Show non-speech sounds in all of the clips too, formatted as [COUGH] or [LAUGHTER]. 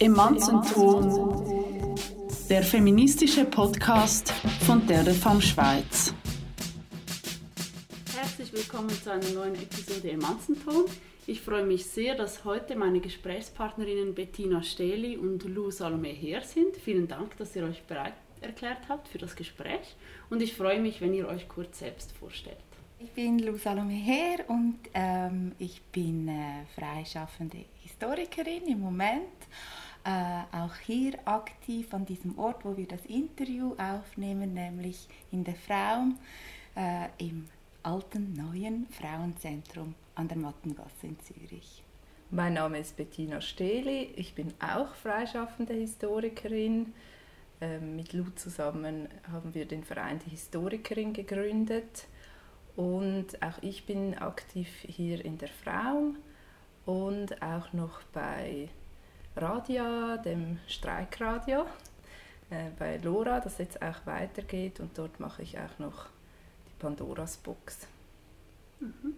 Emanzenton, der feministische Podcast von der Femme Schweiz. Herzlich willkommen zu einer neuen Episode Emanzenton. Ich freue mich sehr, dass heute meine Gesprächspartnerinnen Bettina Steli und Lou Salome hier sind. Vielen Dank, dass ihr euch bereit erklärt habt für das Gespräch und ich freue mich, wenn ihr euch kurz selbst vorstellt. Ich bin Lou Salome Her und ähm, ich bin äh, freischaffende Historikerin im Moment äh, auch hier aktiv an diesem Ort, wo wir das Interview aufnehmen, nämlich in der Fraum äh, im alten neuen Frauenzentrum an der Mattengasse in Zürich. Mein Name ist Bettina Stehli, ich bin auch freischaffende Historikerin. Ähm, mit Lu zusammen haben wir den Verein Die Historikerin gegründet und auch ich bin aktiv hier in der Fraum und auch noch bei Radia, dem Streikradio, äh, bei Lora, das jetzt auch weitergeht und dort mache ich auch noch die Pandoras Box. Mhm.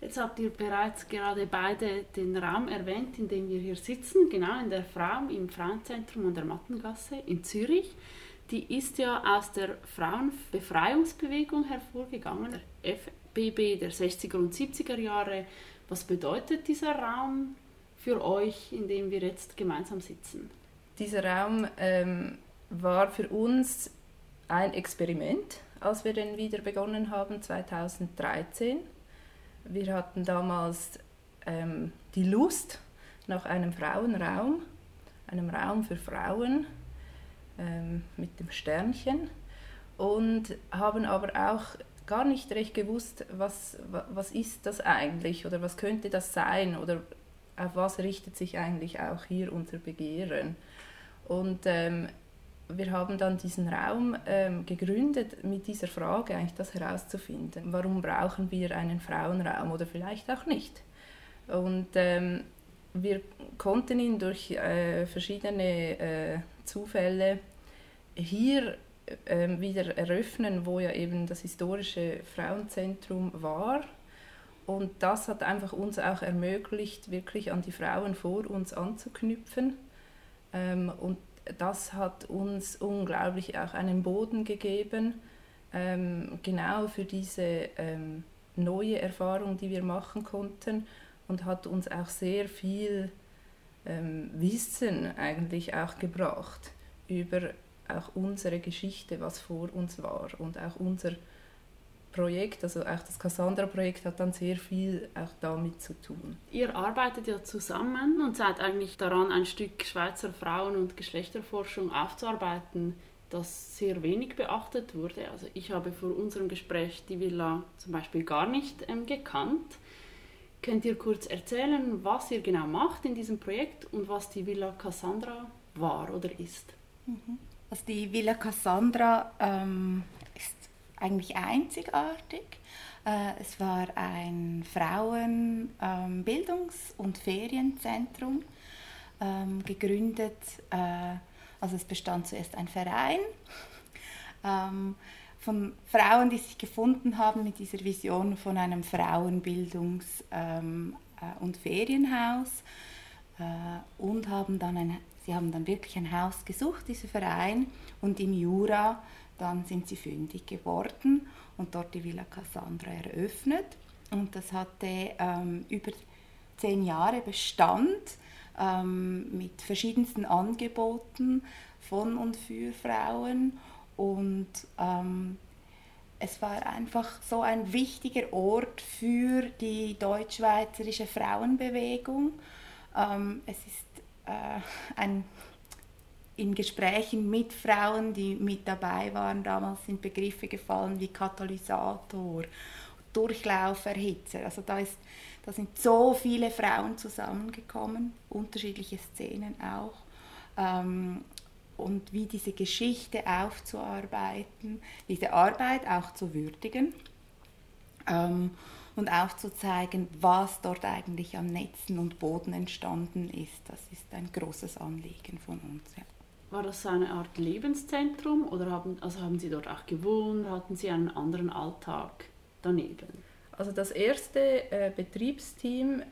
Jetzt habt ihr bereits gerade beide den Raum erwähnt, in dem wir hier sitzen, genau in der Frau im Frauenzentrum an der Mattengasse in Zürich. Die ist ja aus der Frauenbefreiungsbewegung hervorgegangen, der FBB der 60er und 70er Jahre. Was bedeutet dieser Raum für euch, in dem wir jetzt gemeinsam sitzen? Dieser Raum ähm, war für uns ein Experiment, als wir den wieder begonnen haben, 2013. Wir hatten damals ähm, die Lust nach einem Frauenraum, einem Raum für Frauen ähm, mit dem Sternchen und haben aber auch gar nicht recht gewusst, was, was ist das eigentlich oder was könnte das sein oder auf was richtet sich eigentlich auch hier unser Begehren. Und ähm, wir haben dann diesen Raum ähm, gegründet mit dieser Frage, eigentlich das herauszufinden. Warum brauchen wir einen Frauenraum oder vielleicht auch nicht? Und ähm, wir konnten ihn durch äh, verschiedene äh, Zufälle hier äh, wieder eröffnen, wo ja eben das historische Frauenzentrum war und das hat einfach uns auch ermöglicht, wirklich an die Frauen vor uns anzuknüpfen. Ähm, und das hat uns unglaublich auch einen Boden gegeben, ähm, genau für diese ähm, neue Erfahrung, die wir machen konnten und hat uns auch sehr viel ähm, Wissen eigentlich auch gebracht über auch unsere Geschichte, was vor uns war und auch unser Projekt, also auch das Cassandra-Projekt hat dann sehr viel auch damit zu tun. Ihr arbeitet ja zusammen und seid eigentlich daran, ein Stück Schweizer Frauen- und Geschlechterforschung aufzuarbeiten, das sehr wenig beachtet wurde. Also ich habe vor unserem Gespräch die Villa zum Beispiel gar nicht ähm, gekannt. Könnt ihr kurz erzählen, was ihr genau macht in diesem Projekt und was die Villa Cassandra war oder ist? Mhm. Also die Villa Cassandra ähm, eigentlich einzigartig. Äh, es war ein Frauenbildungs- ähm, und Ferienzentrum, ähm, gegründet, äh, also es bestand zuerst ein Verein [LAUGHS] ähm, von Frauen, die sich gefunden haben mit dieser Vision von einem Frauenbildungs- äh, und Ferienhaus und haben dann ein, sie haben dann wirklich ein Haus gesucht, dieser Verein, und im Jura dann sind sie fündig geworden und dort die Villa Cassandra eröffnet. Und das hatte ähm, über zehn Jahre Bestand ähm, mit verschiedensten Angeboten von und für Frauen. Und ähm, es war einfach so ein wichtiger Ort für die deutschschweizerische Frauenbewegung. Ähm, es ist äh, ein in Gesprächen mit Frauen, die mit dabei waren, damals sind Begriffe gefallen wie Katalysator, Durchlauferhitzer. Also da, ist, da sind so viele Frauen zusammengekommen, unterschiedliche Szenen auch. Ähm, und wie diese Geschichte aufzuarbeiten, diese Arbeit auch zu würdigen ähm, und aufzuzeigen, was dort eigentlich an Netzen und Boden entstanden ist. Das ist ein großes Anliegen von uns. Ja. War das eine Art Lebenszentrum oder haben, also haben Sie dort auch gewohnt? Hatten Sie einen anderen Alltag daneben? Also das erste äh, Betriebsteam,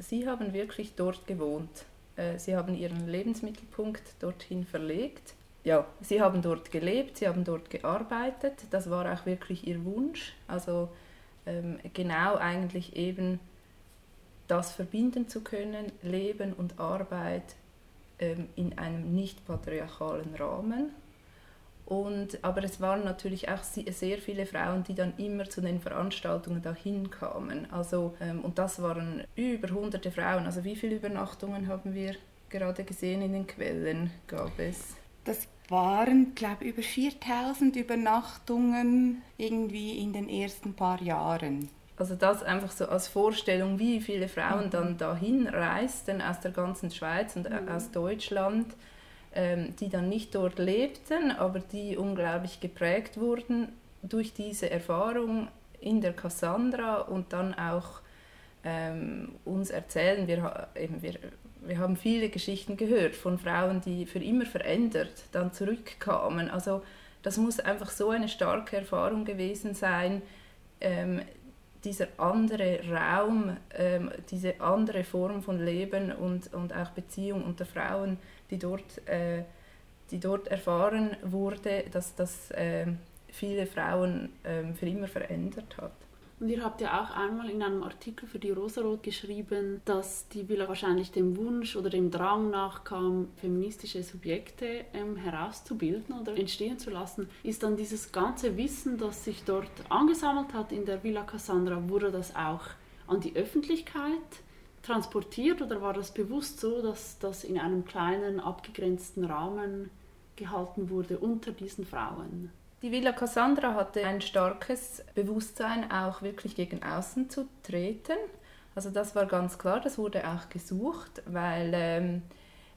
Sie haben wirklich dort gewohnt. äh, sie haben ihren Lebensmittelpunkt dorthin verlegt. Ja, sie haben dort gelebt, sie haben dort gearbeitet. Das war auch wirklich ihr Wunsch. Also ähm, genau eigentlich eben das verbinden zu können, Leben und Arbeit ähm, in einem nicht patriarchalen Rahmen. Und, aber es waren natürlich auch sehr viele Frauen, die dann immer zu den Veranstaltungen dahin kamen. Also, ähm, und das waren über hunderte Frauen. Also wie viele Übernachtungen haben wir gerade gesehen in den Quellen gab es? Das waren, glaube ich, über 4000 Übernachtungen irgendwie in den ersten paar Jahren. Also das einfach so als Vorstellung, wie viele Frauen mhm. dann dahin reisten aus der ganzen Schweiz und mhm. aus Deutschland, ähm, die dann nicht dort lebten, aber die unglaublich geprägt wurden durch diese Erfahrung in der Cassandra und dann auch ähm, uns erzählen. Wir, eben, wir wir haben viele Geschichten gehört von Frauen, die für immer verändert dann zurückkamen. Also das muss einfach so eine starke Erfahrung gewesen sein, ähm, dieser andere Raum, ähm, diese andere Form von Leben und, und auch Beziehung unter Frauen, die dort, äh, die dort erfahren wurde, dass das äh, viele Frauen äh, für immer verändert hat. Und ihr habt ja auch einmal in einem Artikel für die Rosarot geschrieben, dass die Villa wahrscheinlich dem Wunsch oder dem Drang nachkam, feministische Subjekte ähm, herauszubilden oder entstehen zu lassen. Ist dann dieses ganze Wissen, das sich dort angesammelt hat in der Villa Cassandra, wurde das auch an die Öffentlichkeit transportiert oder war das bewusst so, dass das in einem kleinen, abgegrenzten Rahmen gehalten wurde unter diesen Frauen? Die Villa Cassandra hatte ein starkes Bewusstsein, auch wirklich gegen außen zu treten. Also das war ganz klar, das wurde auch gesucht, weil ähm,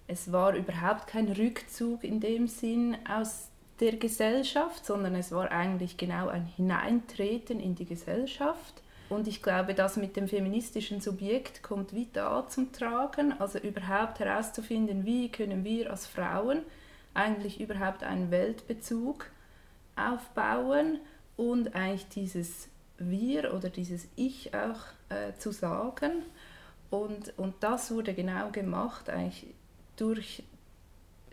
es war überhaupt kein Rückzug in dem Sinn aus der Gesellschaft, sondern es war eigentlich genau ein Hineintreten in die Gesellschaft. Und ich glaube, das mit dem feministischen Subjekt kommt wie da zum Tragen, also überhaupt herauszufinden, wie können wir als Frauen eigentlich überhaupt einen Weltbezug aufbauen und eigentlich dieses Wir oder dieses Ich auch äh, zu sagen. Und, und das wurde genau gemacht, eigentlich durch,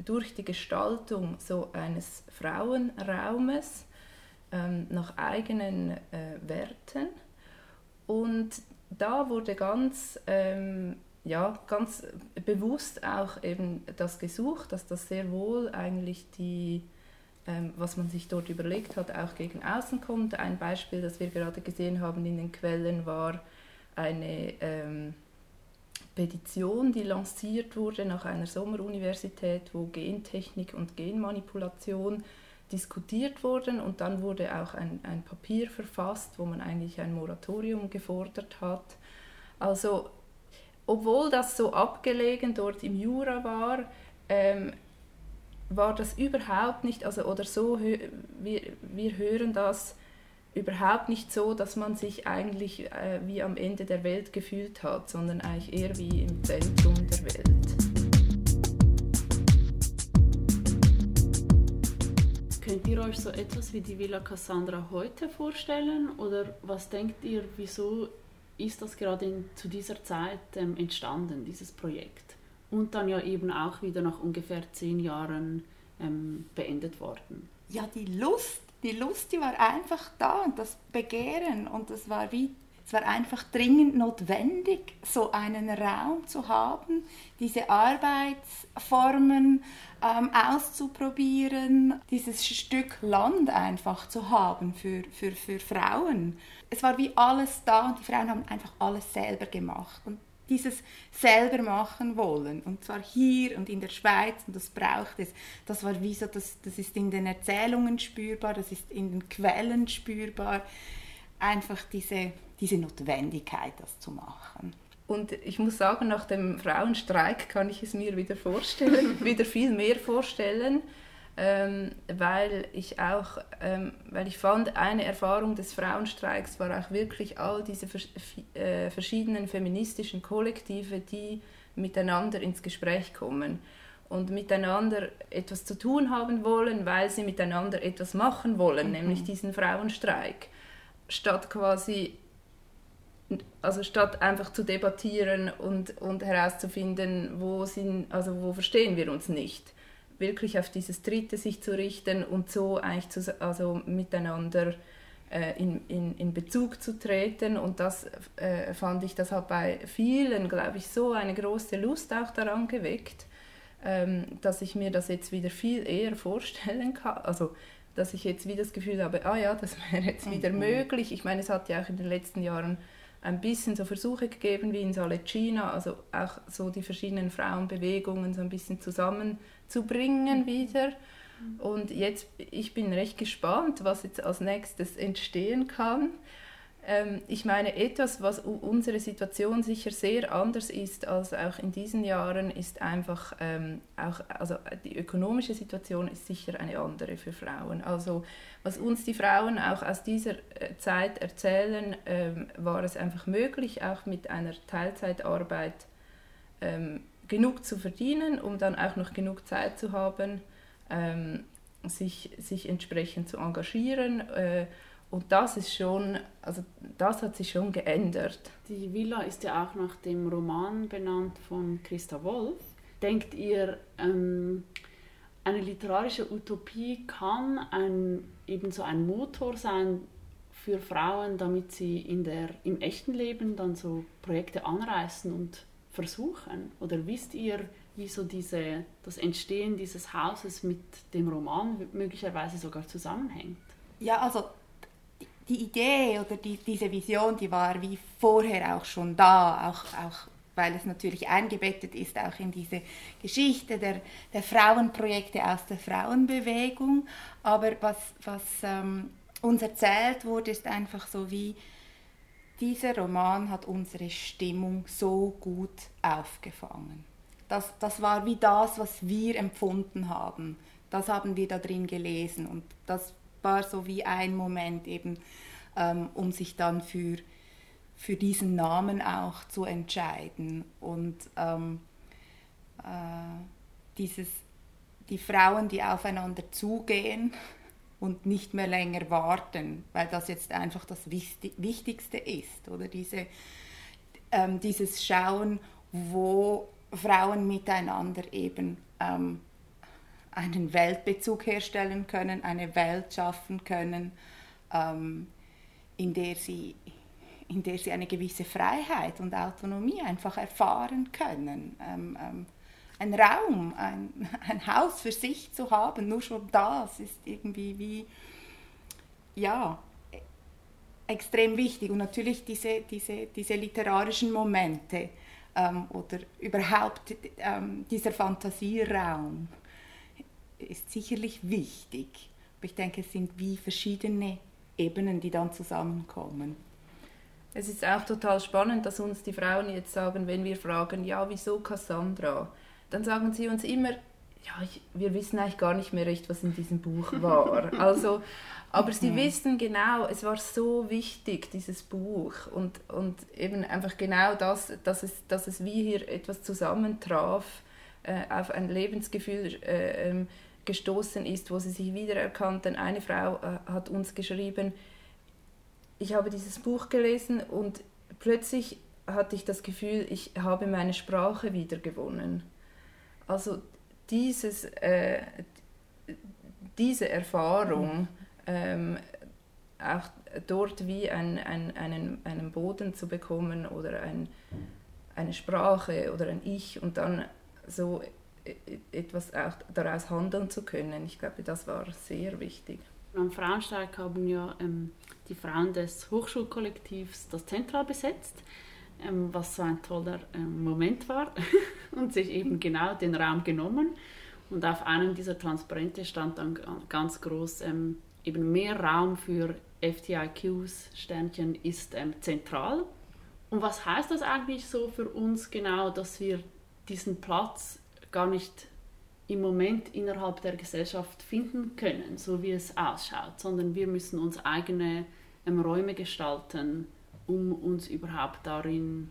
durch die Gestaltung so eines Frauenraumes ähm, nach eigenen äh, Werten. Und da wurde ganz, ähm, ja, ganz bewusst auch eben das gesucht, dass das sehr wohl eigentlich die was man sich dort überlegt hat, auch gegen außen kommt. Ein Beispiel, das wir gerade gesehen haben in den Quellen, war eine ähm, Petition, die lanciert wurde nach einer Sommeruniversität, wo Gentechnik und Genmanipulation diskutiert wurden und dann wurde auch ein, ein Papier verfasst, wo man eigentlich ein Moratorium gefordert hat. Also obwohl das so abgelegen dort im Jura war, ähm, war das überhaupt nicht, also oder so, wir, wir hören das überhaupt nicht so, dass man sich eigentlich äh, wie am Ende der Welt gefühlt hat, sondern eigentlich eher wie im Zentrum der Welt. Könnt ihr euch so etwas wie die Villa Cassandra heute vorstellen oder was denkt ihr, wieso ist das gerade in, zu dieser Zeit ähm, entstanden, dieses Projekt? Und dann ja eben auch wieder nach ungefähr zehn Jahren ähm, beendet worden. Ja, die Lust, die Lust, die war einfach da und das Begehren und das war wie es war einfach dringend notwendig, so einen Raum zu haben, diese Arbeitsformen ähm, auszuprobieren, dieses Stück Land einfach zu haben für, für, für Frauen. Es war wie alles da und die Frauen haben einfach alles selber gemacht. Und dieses selber machen wollen. Und zwar hier und in der Schweiz und das braucht es. Das war wie so, das, das ist in den Erzählungen spürbar, das ist in den Quellen spürbar. Einfach diese, diese Notwendigkeit, das zu machen. Und ich muss sagen, nach dem Frauenstreik kann ich es mir wieder vorstellen, [LAUGHS] wieder viel mehr vorstellen ähm, weil ich auch, ähm, weil ich fand, eine Erfahrung des Frauenstreiks war auch wirklich all diese vers äh, verschiedenen feministischen Kollektive, die miteinander ins Gespräch kommen und miteinander etwas zu tun haben wollen, weil sie miteinander etwas machen wollen, mhm. nämlich diesen Frauenstreik, statt quasi also statt einfach zu debattieren und, und herauszufinden, wo, sind, also wo verstehen wir uns nicht, wirklich auf dieses Dritte sich zu richten und so eigentlich zu, also miteinander äh, in, in, in Bezug zu treten. Und das äh, fand ich, das hat bei vielen, glaube ich, so eine große Lust auch daran geweckt, ähm, dass ich mir das jetzt wieder viel eher vorstellen [LAUGHS] kann. Also dass ich jetzt wieder das Gefühl habe, ah ja, das wäre jetzt wieder mhm. möglich. Ich meine, es hat ja auch in den letzten Jahren ein bisschen so Versuche gegeben wie in Salecina, also auch so die verschiedenen Frauenbewegungen so ein bisschen zusammenzubringen mhm. wieder. Und jetzt, ich bin recht gespannt, was jetzt als nächstes entstehen kann. Ähm, ich meine, etwas, was unsere Situation sicher sehr anders ist als auch in diesen Jahren, ist einfach ähm, auch, also die ökonomische Situation ist sicher eine andere für Frauen. Also was uns die Frauen auch aus dieser äh, Zeit erzählen, ähm, war es einfach möglich, auch mit einer Teilzeitarbeit ähm, genug zu verdienen, um dann auch noch genug Zeit zu haben, ähm, sich, sich entsprechend zu engagieren. Äh, und das ist schon, also das hat sich schon geändert. Die Villa ist ja auch nach dem Roman benannt von Christa Wolf. Denkt ihr, ähm, eine literarische Utopie kann ein, eben so ein Motor sein für Frauen, damit sie in der, im echten Leben dann so Projekte anreißen und versuchen? Oder wisst ihr, wie so diese, das Entstehen dieses Hauses mit dem Roman möglicherweise sogar zusammenhängt? Ja, also die Idee oder die, diese Vision, die war wie vorher auch schon da, auch, auch weil es natürlich eingebettet ist auch in diese Geschichte der, der Frauenprojekte aus der Frauenbewegung. Aber was, was ähm, uns erzählt wurde, ist einfach so wie, dieser Roman hat unsere Stimmung so gut aufgefangen. Das, das war wie das, was wir empfunden haben. Das haben wir da drin gelesen und das war so wie ein Moment eben, ähm, um sich dann für, für diesen Namen auch zu entscheiden. Und ähm, äh, dieses, die Frauen, die aufeinander zugehen und nicht mehr länger warten, weil das jetzt einfach das Wichtigste ist. Oder diese, ähm, dieses Schauen, wo Frauen miteinander eben ähm, einen Weltbezug herstellen können, eine Welt schaffen können, ähm, in, der sie, in der sie eine gewisse Freiheit und Autonomie einfach erfahren können. Ähm, ähm, ein Raum, ein, [LAUGHS] ein Haus für sich zu haben, nur schon das ist irgendwie wie, ja, extrem wichtig. Und natürlich diese, diese, diese literarischen Momente ähm, oder überhaupt ähm, dieser Fantasieraum ist sicherlich wichtig. Aber ich denke, es sind wie verschiedene Ebenen, die dann zusammenkommen. Es ist auch total spannend, dass uns die Frauen jetzt sagen, wenn wir fragen, ja, wieso Cassandra? Dann sagen sie uns immer, ja, ich, wir wissen eigentlich gar nicht mehr recht, was in diesem Buch war. [LAUGHS] Also, aber sie mhm. wissen genau, es war so wichtig, dieses Buch. Und, und eben einfach genau das, dass es, dass es wie hier etwas zusammentraf, äh, auf ein Lebensgefühl äh, ähm, gestoßen ist, wo sie sich wiedererkannt. Denn eine Frau äh, hat uns geschrieben, ich habe dieses Buch gelesen und plötzlich hatte ich das Gefühl, ich habe meine Sprache wiedergewonnen. Also dieses, äh, diese Erfahrung, ähm, auch dort wie ein, ein, einen, einen Boden zu bekommen oder ein, eine Sprache oder ein Ich und dann so etwas auch daraus handeln zu können. Ich glaube, das war sehr wichtig. Am Frauenstreik haben ja ähm, die Frauen des Hochschulkollektivs das Zentral besetzt, ähm, was so ein toller ähm, Moment war [LAUGHS] und sich eben genau den Raum genommen. Und auf einem dieser Transparente stand dann ganz groß ähm, eben mehr Raum für FTIQs, Sternchen ist ähm, zentral. Und was heißt das eigentlich so für uns genau, dass wir diesen Platz gar nicht im Moment innerhalb der Gesellschaft finden können, so wie es ausschaut, sondern wir müssen uns eigene ähm, Räume gestalten, um uns überhaupt darin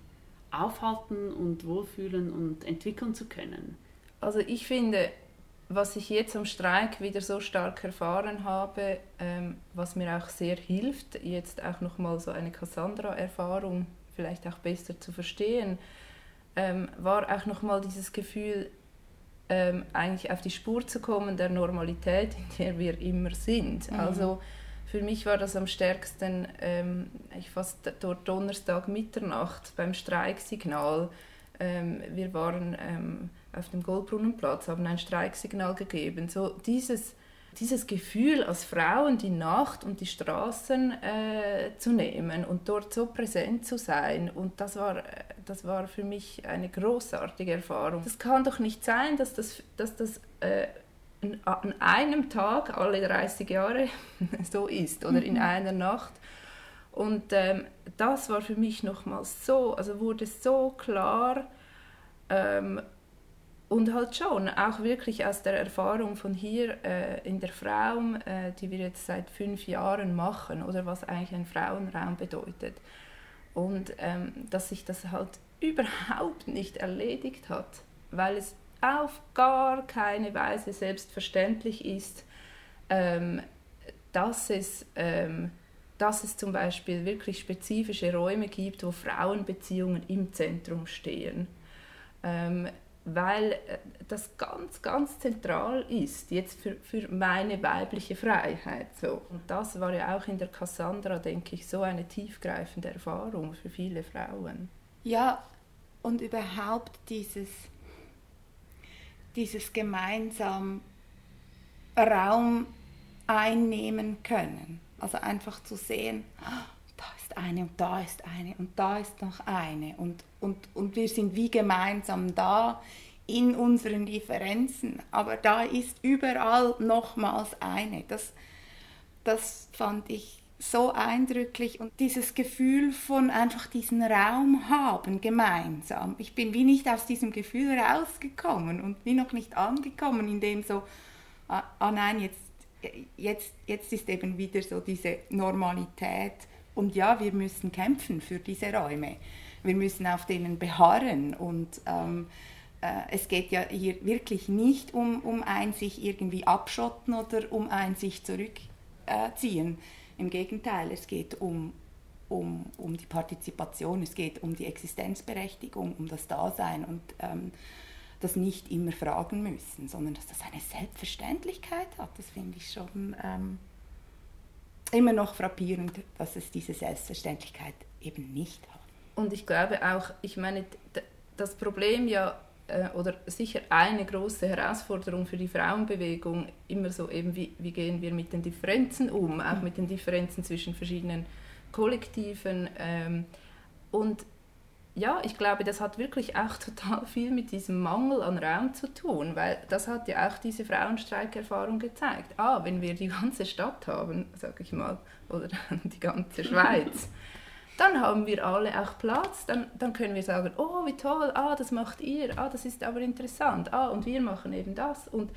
aufhalten und wohlfühlen und entwickeln zu können. Also ich finde, was ich jetzt am Streik wieder so stark erfahren habe, ähm, was mir auch sehr hilft, jetzt auch nochmal so eine Cassandra-Erfahrung vielleicht auch besser zu verstehen, ähm, war auch nochmal dieses Gefühl, ähm, eigentlich auf die Spur zu kommen der Normalität, in der wir immer sind. Mhm. Also für mich war das am stärksten, ähm, ich fast dort Donnerstag Mitternacht beim Streiksignal. Ähm, wir waren ähm, auf dem Goldbrunnenplatz, haben ein Streiksignal gegeben. So dieses dieses Gefühl als Frauen die Nacht und die Straßen äh, zu nehmen und dort so präsent zu sein. Und das war, das war für mich eine großartige Erfahrung. Das kann doch nicht sein, dass das, dass das äh, an einem Tag alle 30 Jahre [LAUGHS] so ist oder in mhm. einer Nacht. Und ähm, das war für mich nochmals so, also wurde so klar, ähm, und halt schon, auch wirklich aus der Erfahrung von hier äh, in der Fraum, äh, die wir jetzt seit fünf Jahren machen, oder was eigentlich ein Frauenraum bedeutet. Und ähm, dass sich das halt [LAUGHS] überhaupt nicht erledigt hat, weil es auf gar keine Weise selbstverständlich ist, ähm, dass, es, ähm, dass es zum Beispiel wirklich spezifische Räume gibt, wo Frauenbeziehungen im Zentrum stehen. Ähm, weil äh, das ganz, ganz zentral ist, jetzt für, für meine weibliche Freiheit. So. Und das war ja auch in der Cassandra, denke ich, so eine tiefgreifende Erfahrung für viele Frauen. Ja, und überhaupt dieses, dieses gemeinsam Raum einnehmen können. Also einfach zu sehen, da ist eine und da ist eine und da ist noch eine und, und, und wir sind wie gemeinsam da in unseren Differenzen, aber da ist überall nochmals eine. Das, das fand ich so eindrücklich und dieses Gefühl von einfach diesen Raum haben gemeinsam. Ich bin wie nicht aus diesem Gefühl rausgekommen und wie noch nicht angekommen, in dem so, ah, ah nein, jetzt, jetzt, jetzt ist eben wieder so diese Normalität und ja, wir müssen kämpfen für diese Räume. Wir müssen auf denen beharren. Und ähm, äh, es geht ja hier wirklich nicht um, um ein sich irgendwie abschotten oder um ein sich zurückziehen. Im Gegenteil, es geht um, um, um die Partizipation, es geht um die Existenzberechtigung, um das Dasein und ähm, das nicht immer fragen müssen, sondern dass das eine Selbstverständlichkeit hat. Das finde ich schon ähm, immer noch frappierend, dass es diese Selbstverständlichkeit eben nicht hat. Und ich glaube auch, ich meine, das Problem ja, äh, oder sicher eine große Herausforderung für die Frauenbewegung, immer so eben, wie, wie gehen wir mit den Differenzen um, auch mit den Differenzen zwischen verschiedenen Kollektiven. Ähm, und ja, ich glaube, das hat wirklich auch total viel mit diesem Mangel an Raum zu tun, weil das hat ja auch diese Frauenstreikerfahrung gezeigt. Ah, wenn wir die ganze Stadt haben, sage ich mal, oder [LAUGHS] die ganze Schweiz, dann haben wir alle auch Platz, dann, dann können wir sagen, oh, wie toll, ah, das macht ihr, ah, das ist aber interessant, ah, und wir machen eben das. Und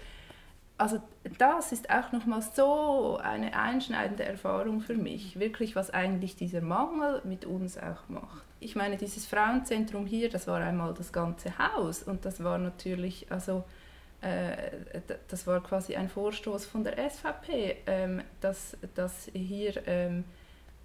also das ist auch nochmal so eine einschneidende Erfahrung für mich, wirklich, was eigentlich dieser Mangel mit uns auch macht ich meine, dieses Frauenzentrum hier, das war einmal das ganze Haus und das war natürlich, also äh, das war quasi ein Vorstoß von der SVP, ähm, dass, dass hier ähm,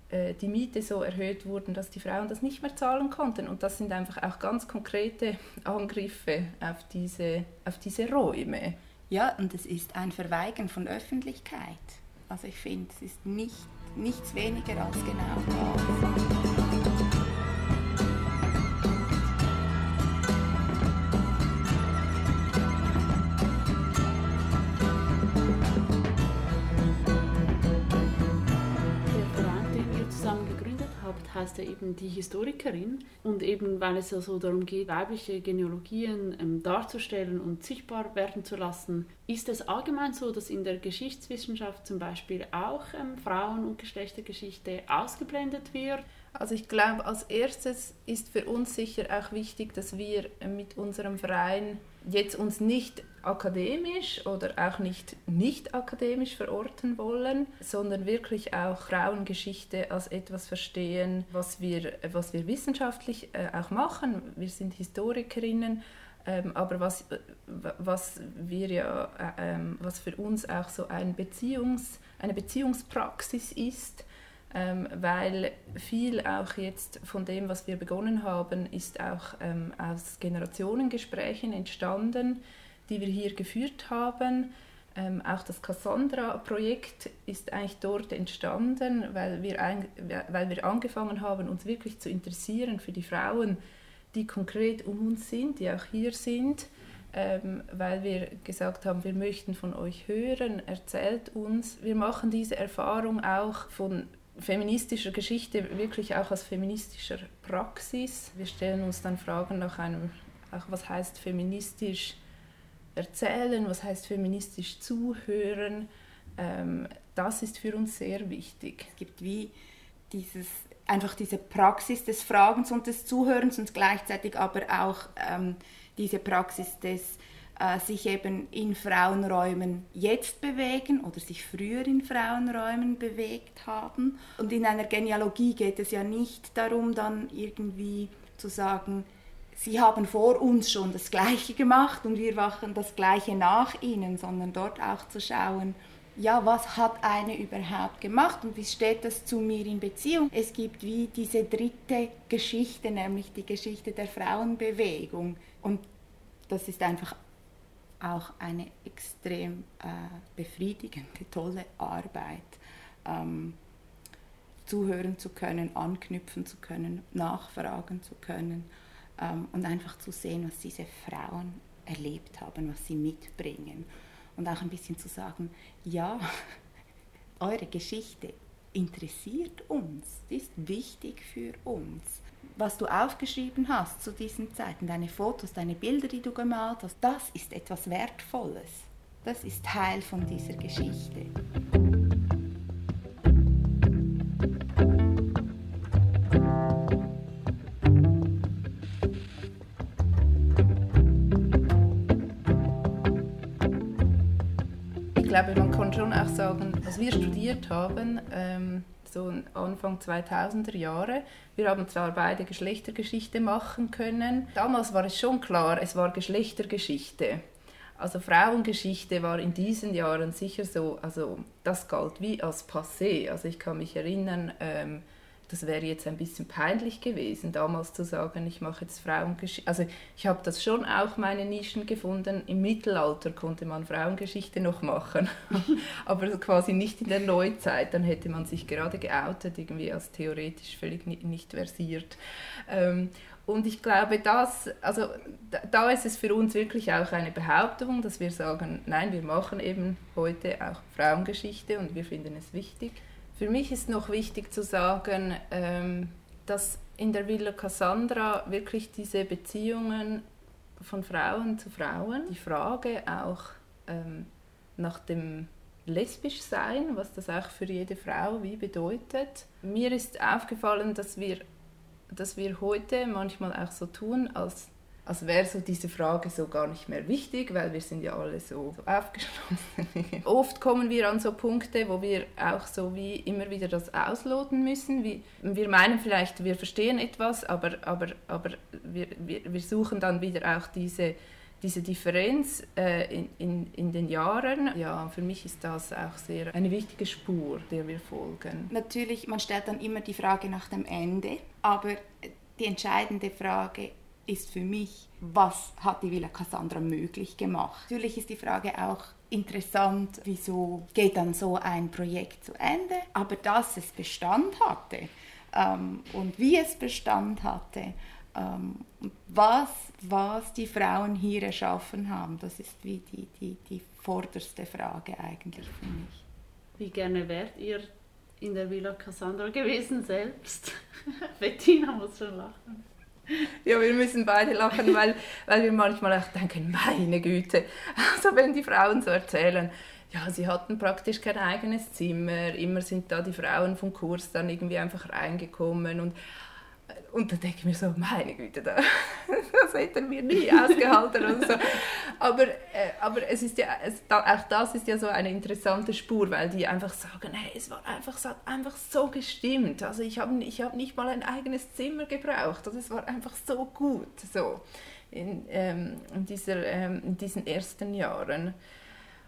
äh, die Miete so erhöht wurden, dass die Frauen das nicht mehr zahlen konnten. Und das sind einfach auch ganz konkrete Angriffe auf diese, auf diese Räume. Ja, und es ist ein Verweigern von Öffentlichkeit. Also ich finde, es ist nicht, nichts weniger als genau das. Heißt ja eben die Historikerin. Und eben weil es ja so darum geht, weibliche Genealogien ähm, darzustellen und sichtbar werden zu lassen, ist es allgemein so, dass in der Geschichtswissenschaft zum Beispiel auch ähm, Frauen- und Geschlechtergeschichte ausgeblendet wird. Also ich glaube, als erstes ist für uns sicher auch wichtig, dass wir mit unserem Verein jetzt uns nicht akademisch oder auch nicht nicht akademisch verorten wollen, sondern wirklich auch Frauengeschichte als etwas verstehen, was wir, was wir wissenschaftlich äh, auch machen. Wir sind Historikerinnen, ähm, aber was, was wir ja, äh, ähm, was für uns auch so ein Beziehungs, eine Beziehungspraxis ist, ähm, weil viel auch jetzt von dem, was wir begonnen haben, ist auch aus Generationengesprächen entstanden, die wir hier geführt haben. Ähm, auch das Cassandra-Projekt ist eigentlich dort entstanden, weil wir, ein, weil wir angefangen haben, uns wirklich zu interessieren für die Frauen, die konkret um uns sind, die auch hier sind, ähm, weil wir gesagt haben, wir möchten von euch hören, erzählt uns. Wir machen diese Erfahrung auch von feministischer Geschichte wirklich auch als feministischer Praxis. Wir stellen uns dann Fragen nach einem, auch was heißt feministisch erzählen, was heißt feministisch zuhören. Ähm, das ist für uns sehr wichtig. Es gibt wie dieses einfach diese Praxis des Fragens und des Zuhörens und gleichzeitig aber auch ähm, diese Praxis des äh, sich eben in Frauenräumen jetzt bewegen oder sich früher in Frauenräumen bewegt haben. Und in einer Genealogie geht es ja nicht darum, dann irgendwie zu sagen, sie haben vor uns schon das Gleiche gemacht und wir machen das Gleiche nach ihnen, sondern dort auch zu schauen, ja, was hat eine überhaupt gemacht und wie steht das zu mir in Beziehung? Es gibt wie diese dritte Geschichte, nämlich die Geschichte der Frauenbewegung. Und das ist einfach auch eine extrem äh, befriedigende, tolle Arbeit. Ähm, zuhören zu können, anknüpfen zu können, nachfragen zu können ähm, und einfach zu sehen, was diese Frauen erlebt haben, was sie mitbringen. Und auch ein bisschen zu sagen, ja, [LAUGHS] eure Geschichte interessiert uns, ist wichtig für uns was du aufgeschrieben hast zu diesen Zeiten, deine Fotos, deine Bilder, die du gemalt hast, das ist etwas Wertvolles. Das ist Teil von dieser Geschichte. Kann schon auch sagen, was wir studiert haben, ähm, so Anfang 2000er Jahre. Wir haben zwar beide Geschlechtergeschichte machen können. Damals war es schon klar, es war Geschlechtergeschichte. Also Frauengeschichte war in diesen Jahren sicher so, also das galt wie als passé. Also ich kann mich erinnern, ähm, das wäre jetzt ein bisschen peinlich gewesen, damals zu sagen, ich mache jetzt Frauengeschichte. Also ich habe das schon auch meine Nischen gefunden. Im Mittelalter konnte man Frauengeschichte noch machen, [LAUGHS] aber quasi nicht in der Neuzeit. Dann hätte man sich gerade geoutet, irgendwie als theoretisch völlig nicht versiert. Ähm, und ich glaube, das, also da ist es für uns wirklich auch eine Behauptung, dass wir sagen, nein, wir machen eben heute auch Frauengeschichte und wir finden es wichtig. Für mich ist noch wichtig zu sagen, ähm, dass in der Villa Cassandra wirklich diese Beziehungen von Frauen zu Frauen, die Frage auch ähm, nach dem lesbisch sein, was das auch für jede Frau wie bedeutet. Mir ist aufgefallen, dass wir, dass wir heute manchmal auch so tun, als als wäre so diese Frage so gar nicht mehr wichtig, weil wir sind ja alle so, so aufgeschlossen. [LAUGHS] Oft kommen wir an so Punkte, wo wir auch so wie immer wieder das ausloten müssen. Wie, wir meinen vielleicht, wir verstehen etwas, aber, aber, aber wir, wir, wir suchen dann wieder auch diese, diese Differenz äh, in, in, in den Jahren. Ja, für mich ist das auch sehr eine wichtige Spur, der wir folgen. Natürlich, man stellt dann immer die Frage nach dem Ende, aber die entscheidende Frage ist für mich, was hat die Villa Cassandra möglich gemacht. Natürlich ist die Frage auch interessant, wieso geht dann so ein Projekt zu Ende, aber dass es Bestand hatte ähm, und wie es Bestand hatte, ähm, was, was die Frauen hier erschaffen haben, das ist wie die, die, die vorderste Frage eigentlich für mich. Wie gerne wärt ihr in der Villa Cassandra gewesen selbst? [LAUGHS] Bettina muss schon lachen. Ja, wir müssen beide lachen, weil, weil wir manchmal auch denken, meine Güte, also wenn die Frauen so erzählen, ja, sie hatten praktisch kein eigenes Zimmer, immer sind da die Frauen vom Kurs dann irgendwie einfach reingekommen und und dann denke ich mir so, meine Güte, [LAUGHS] das, das hätten wir nie ausgehalten und so. Aber, äh, aber es ist ja, es, auch das ist ja so eine interessante Spur, weil die einfach sagen, hey, es war einfach, es hat einfach so gestimmt. Also ich habe ich hab nicht mal ein eigenes Zimmer gebraucht. Also es war einfach so gut, so in, ähm, in, dieser, ähm, in diesen ersten Jahren.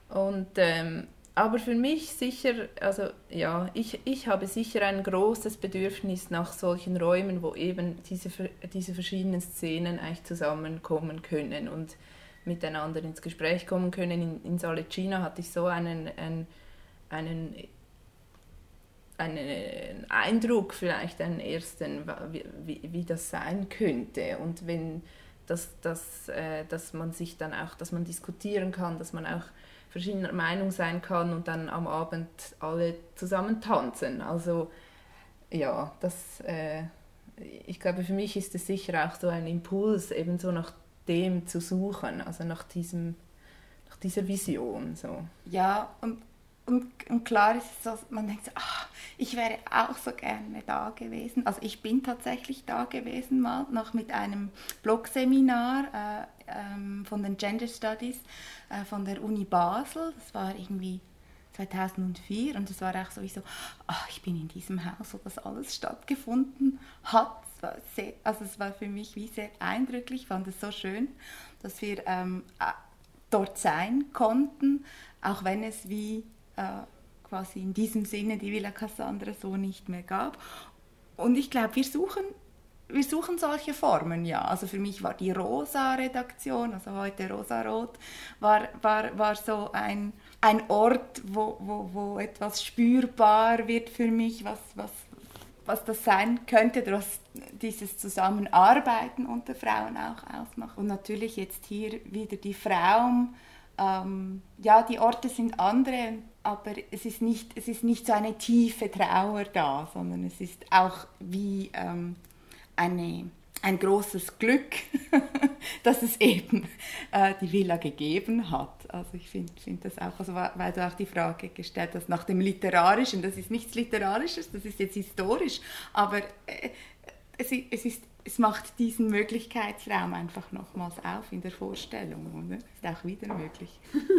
Und ähm, aber für mich sicher, also ja, ich, ich habe sicher ein großes Bedürfnis nach solchen Räumen, wo eben diese, diese verschiedenen Szenen eigentlich zusammenkommen können und miteinander ins Gespräch kommen können. In, in Salecina hatte ich so einen, einen, einen, einen Eindruck, vielleicht einen ersten, wie, wie, wie das sein könnte. Und wenn dass, dass, äh, dass man sich dann auch, dass man diskutieren kann, dass man auch verschiedener Meinung sein kann und dann am Abend alle zusammen tanzen. Also ja, das, äh, ich glaube, für mich ist es sicher auch so ein Impuls, eben so nach dem zu suchen, also nach diesem, nach dieser Vision. So. Ja, und und, und, klar ist es so, man denkt so, ach, ich wäre auch so gerne da gewesen. Also ich bin tatsächlich da gewesen mal, noch mit einem Blogseminar äh, ähm, von den Gender Studies äh, von der Uni Basel. Das war irgendwie 2004 und es war auch sowieso, ach, ich bin in diesem Haus, wo das alles stattgefunden hat. Es war sehr, also es war für mich wie sehr eindrücklich, ich fand es so schön, dass wir ähm, dort sein konnten, auch wenn es wie äh, quasi in diesem Sinne die Villa Cassandra so nicht mehr gab. Und ich glaube, wir suchen, wir suchen solche Formen, ja. Also für mich war die Rosa-Redaktion, also heute Rosa-Rot, war, war, war so ein, ein Ort, wo, wo, wo etwas spürbar wird für mich, was, was, was das sein könnte, was dieses Zusammenarbeiten unter Frauen auch ausmacht. Und natürlich jetzt hier wieder die Frauen. Ähm, ja, die Orte sind andere aber es ist, nicht, es ist nicht so eine tiefe Trauer da, sondern es ist auch wie ähm, eine, ein großes Glück, [LAUGHS] dass es eben äh, die Villa gegeben hat. Also ich finde find das auch, also weil du auch die Frage gestellt hast nach dem Literarischen, das ist nichts Literarisches, das ist jetzt historisch, aber äh, es, es ist es macht diesen Möglichkeitsraum einfach nochmals auf in der Vorstellung. Oder? Ist auch wieder möglich. [LAUGHS]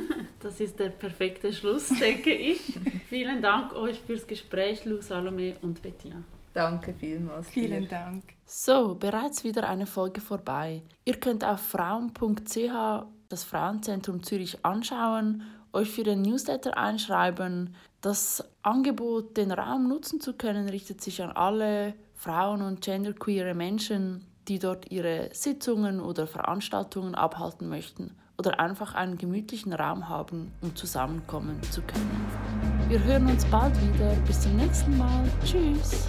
Das ist der perfekte Schluss, denke ich. [LAUGHS] Vielen Dank euch fürs Gespräch, Lu, Salome und Bettina. Danke vielmals. Vielen Dank. So, bereits wieder eine Folge vorbei. Ihr könnt auf frauen.ch das Frauenzentrum Zürich anschauen, euch für den Newsletter einschreiben. Das Angebot, den Raum nutzen zu können, richtet sich an alle Frauen und genderqueere Menschen, die dort ihre Sitzungen oder Veranstaltungen abhalten möchten oder einfach einen gemütlichen Raum haben, um zusammenkommen zu können. Wir hören uns bald wieder. Bis zum nächsten Mal. Tschüss.